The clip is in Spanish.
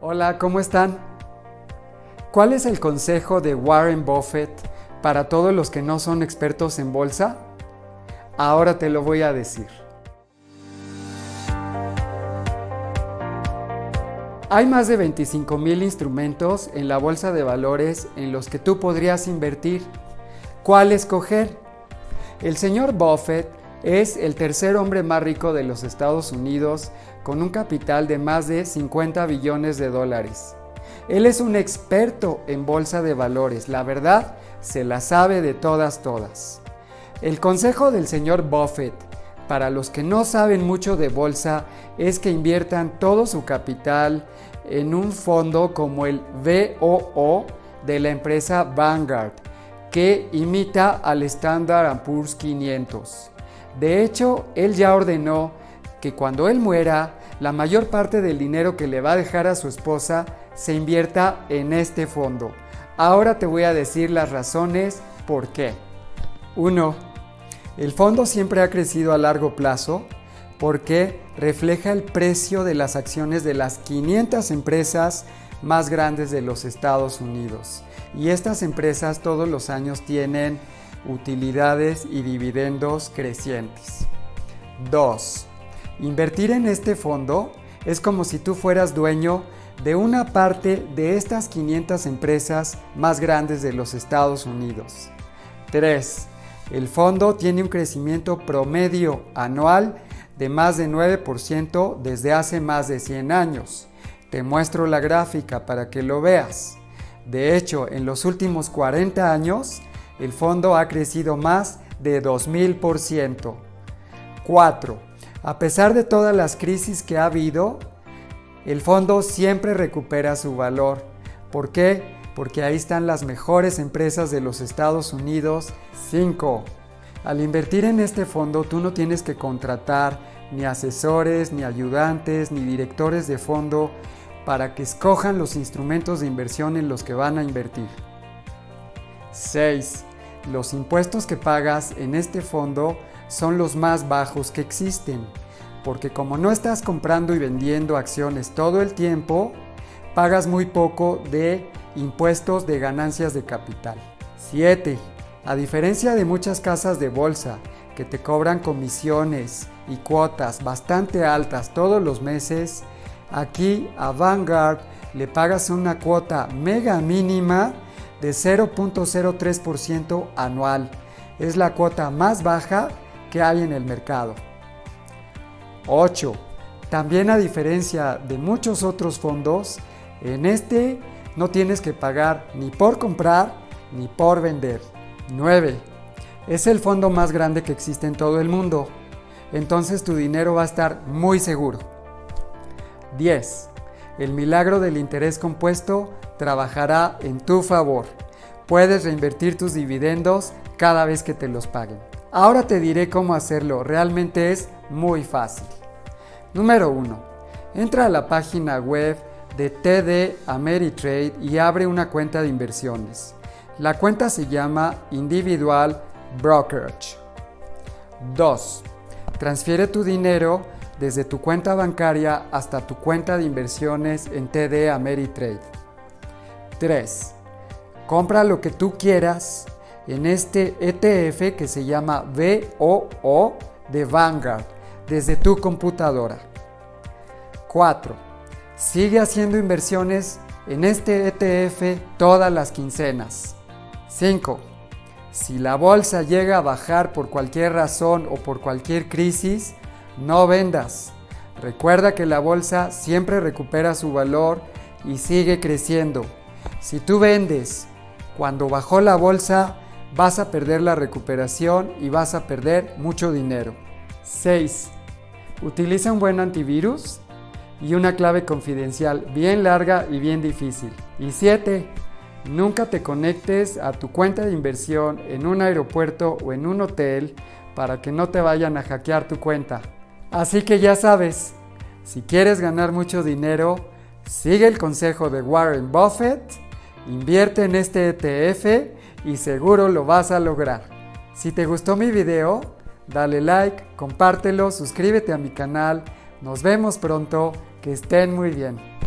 Hola, ¿cómo están? ¿Cuál es el consejo de Warren Buffett para todos los que no son expertos en bolsa? Ahora te lo voy a decir. Hay más de 25 mil instrumentos en la bolsa de valores en los que tú podrías invertir. ¿Cuál escoger? El señor Buffett es el tercer hombre más rico de los Estados Unidos con un capital de más de 50 billones de dólares. Él es un experto en bolsa de valores, la verdad se la sabe de todas todas. El consejo del señor Buffett para los que no saben mucho de bolsa es que inviertan todo su capital en un fondo como el VOO de la empresa Vanguard, que imita al Standard Poor's 500. De hecho, él ya ordenó que cuando él muera, la mayor parte del dinero que le va a dejar a su esposa se invierta en este fondo. Ahora te voy a decir las razones por qué. 1. El fondo siempre ha crecido a largo plazo porque refleja el precio de las acciones de las 500 empresas más grandes de los Estados Unidos. Y estas empresas todos los años tienen utilidades y dividendos crecientes. 2. Invertir en este fondo es como si tú fueras dueño de una parte de estas 500 empresas más grandes de los Estados Unidos. 3. El fondo tiene un crecimiento promedio anual de más de 9% desde hace más de 100 años. Te muestro la gráfica para que lo veas. De hecho, en los últimos 40 años, el fondo ha crecido más de 2000%. 4. A pesar de todas las crisis que ha habido, el fondo siempre recupera su valor. ¿Por qué? Porque ahí están las mejores empresas de los Estados Unidos. 5. Al invertir en este fondo tú no tienes que contratar ni asesores, ni ayudantes, ni directores de fondo para que escojan los instrumentos de inversión en los que van a invertir. 6. Los impuestos que pagas en este fondo son los más bajos que existen, porque como no estás comprando y vendiendo acciones todo el tiempo, pagas muy poco de impuestos de ganancias de capital. 7. A diferencia de muchas casas de bolsa que te cobran comisiones y cuotas bastante altas todos los meses, aquí a Vanguard le pagas una cuota mega mínima de 0.03% anual. Es la cuota más baja que hay en el mercado. 8. También a diferencia de muchos otros fondos, en este no tienes que pagar ni por comprar ni por vender. 9. Es el fondo más grande que existe en todo el mundo, entonces tu dinero va a estar muy seguro. 10. El milagro del interés compuesto trabajará en tu favor. Puedes reinvertir tus dividendos cada vez que te los paguen. Ahora te diré cómo hacerlo, realmente es muy fácil. Número 1. Entra a la página web de TD Ameritrade y abre una cuenta de inversiones. La cuenta se llama Individual Brokerage. 2. Transfiere tu dinero desde tu cuenta bancaria hasta tu cuenta de inversiones en TD Ameritrade. 3. Compra lo que tú quieras en este ETF que se llama VOO de Vanguard desde tu computadora. 4. Sigue haciendo inversiones en este ETF todas las quincenas. 5. Si la bolsa llega a bajar por cualquier razón o por cualquier crisis, no vendas. Recuerda que la bolsa siempre recupera su valor y sigue creciendo. Si tú vendes cuando bajó la bolsa, vas a perder la recuperación y vas a perder mucho dinero. 6. Utiliza un buen antivirus y una clave confidencial bien larga y bien difícil. Y 7. Nunca te conectes a tu cuenta de inversión en un aeropuerto o en un hotel para que no te vayan a hackear tu cuenta. Así que ya sabes, si quieres ganar mucho dinero, sigue el consejo de Warren Buffett, invierte en este ETF y seguro lo vas a lograr. Si te gustó mi video, dale like, compártelo, suscríbete a mi canal. Nos vemos pronto, que estén muy bien.